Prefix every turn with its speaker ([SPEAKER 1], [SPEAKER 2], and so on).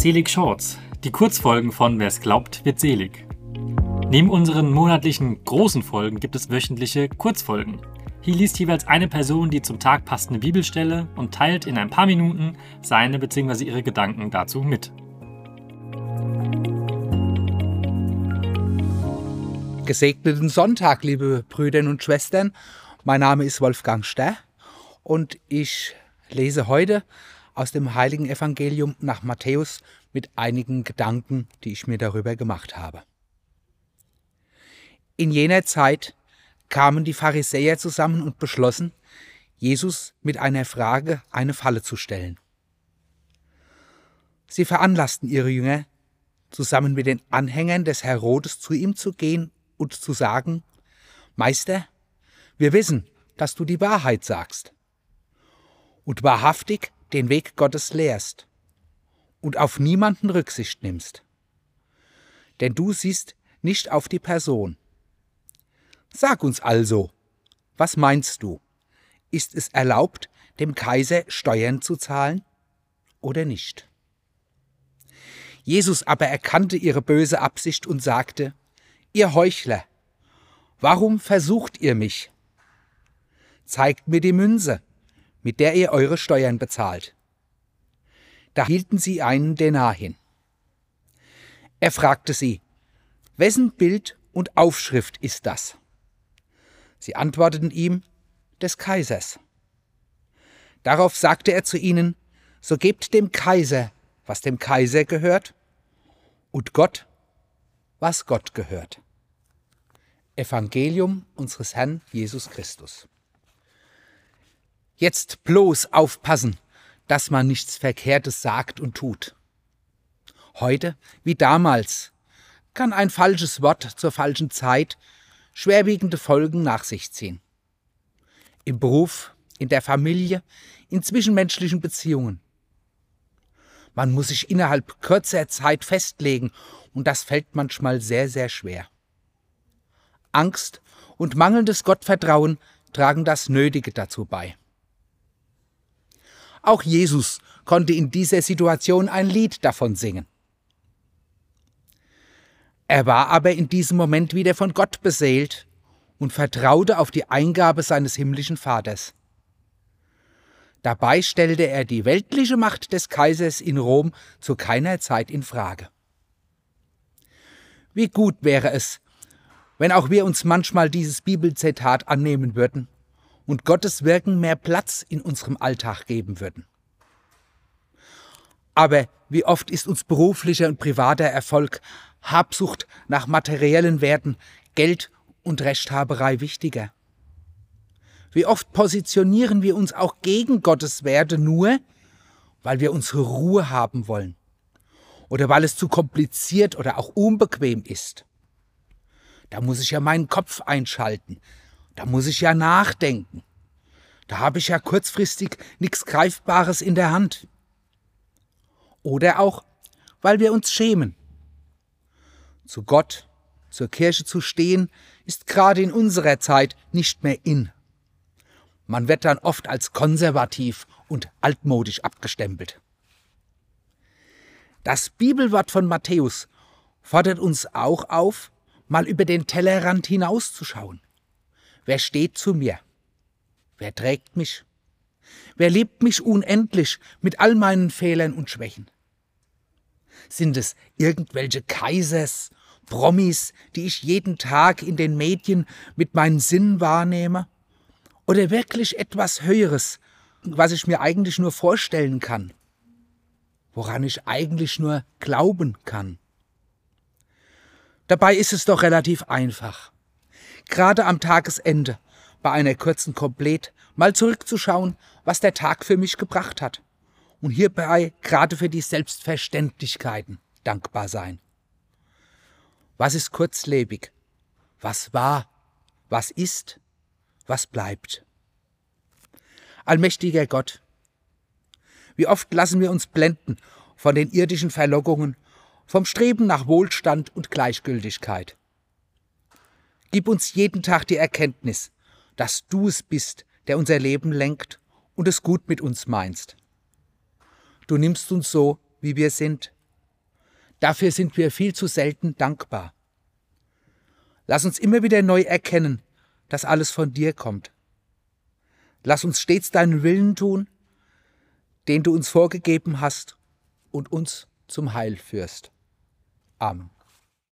[SPEAKER 1] Selig Shorts, die Kurzfolgen von Wer's glaubt, wird selig. Neben unseren monatlichen großen Folgen gibt es wöchentliche Kurzfolgen. Hier liest jeweils eine Person die zum Tag passende Bibelstelle und teilt in ein paar Minuten seine bzw. ihre Gedanken dazu mit.
[SPEAKER 2] Gesegneten Sonntag, liebe Brüder und Schwestern. Mein Name ist Wolfgang Sterr und ich lese heute aus dem heiligen Evangelium nach Matthäus mit einigen Gedanken, die ich mir darüber gemacht habe. In jener Zeit kamen die Pharisäer zusammen und beschlossen, Jesus mit einer Frage eine Falle zu stellen. Sie veranlassten ihre Jünger, zusammen mit den Anhängern des Herodes zu ihm zu gehen und zu sagen, Meister, wir wissen, dass du die Wahrheit sagst und wahrhaftig den Weg Gottes lehrst und auf niemanden Rücksicht nimmst. Denn du siehst nicht auf die Person. Sag uns also, was meinst du? Ist es erlaubt, dem Kaiser Steuern zu zahlen oder nicht? Jesus aber erkannte ihre böse Absicht und sagte, Ihr Heuchler, warum versucht ihr mich? Zeigt mir die Münze, mit der ihr eure Steuern bezahlt. Da hielten sie einen Denar hin. Er fragte sie, wessen Bild und Aufschrift ist das? Sie antworteten ihm, des Kaisers. Darauf sagte er zu ihnen, so gebt dem Kaiser, was dem Kaiser gehört, und Gott, was Gott gehört. Evangelium unseres Herrn Jesus Christus. Jetzt bloß aufpassen, dass man nichts Verkehrtes sagt und tut. Heute, wie damals, kann ein falsches Wort zur falschen Zeit schwerwiegende Folgen nach sich ziehen. Im Beruf, in der Familie, in zwischenmenschlichen Beziehungen. Man muss sich innerhalb kürzer Zeit festlegen und das fällt manchmal sehr, sehr schwer. Angst und mangelndes Gottvertrauen tragen das Nötige dazu bei. Auch Jesus konnte in dieser Situation ein Lied davon singen. Er war aber in diesem Moment wieder von Gott beseelt und vertraute auf die Eingabe seines himmlischen Vaters. Dabei stellte er die weltliche Macht des Kaisers in Rom zu keiner Zeit in Frage. Wie gut wäre es, wenn auch wir uns manchmal dieses Bibelzitat annehmen würden und Gottes Wirken mehr Platz in unserem Alltag geben würden. Aber wie oft ist uns beruflicher und privater Erfolg, Habsucht nach materiellen Werten, Geld und Rechthaberei wichtiger? Wie oft positionieren wir uns auch gegen Gottes Werte nur, weil wir unsere Ruhe haben wollen oder weil es zu kompliziert oder auch unbequem ist? Da muss ich ja meinen Kopf einschalten, da muss ich ja nachdenken. Da habe ich ja kurzfristig nichts Greifbares in der Hand. Oder auch, weil wir uns schämen. Zu Gott, zur Kirche zu stehen, ist gerade in unserer Zeit nicht mehr in. Man wird dann oft als konservativ und altmodisch abgestempelt. Das Bibelwort von Matthäus fordert uns auch auf, mal über den Tellerrand hinauszuschauen. Wer steht zu mir? Wer trägt mich? Wer liebt mich unendlich mit all meinen Fehlern und Schwächen? Sind es irgendwelche Kaisers, Promis, die ich jeden Tag in den Medien mit meinen Sinnen wahrnehme? Oder wirklich etwas Höheres, was ich mir eigentlich nur vorstellen kann? Woran ich eigentlich nur glauben kann? Dabei ist es doch relativ einfach gerade am Tagesende, bei einer kurzen Komplett, mal zurückzuschauen, was der Tag für mich gebracht hat. Und hierbei gerade für die Selbstverständlichkeiten dankbar sein. Was ist kurzlebig? Was war? Was ist? Was bleibt? Allmächtiger Gott, wie oft lassen wir uns blenden von den irdischen Verlockungen, vom Streben nach Wohlstand und Gleichgültigkeit. Gib uns jeden Tag die Erkenntnis, dass du es bist, der unser Leben lenkt und es gut mit uns meinst. Du nimmst uns so, wie wir sind, Dafür sind wir viel zu selten dankbar. Lass uns immer wieder neu erkennen, dass alles von dir kommt. Lass uns stets deinen Willen tun, den du uns vorgegeben hast und uns zum Heil führst. Amen.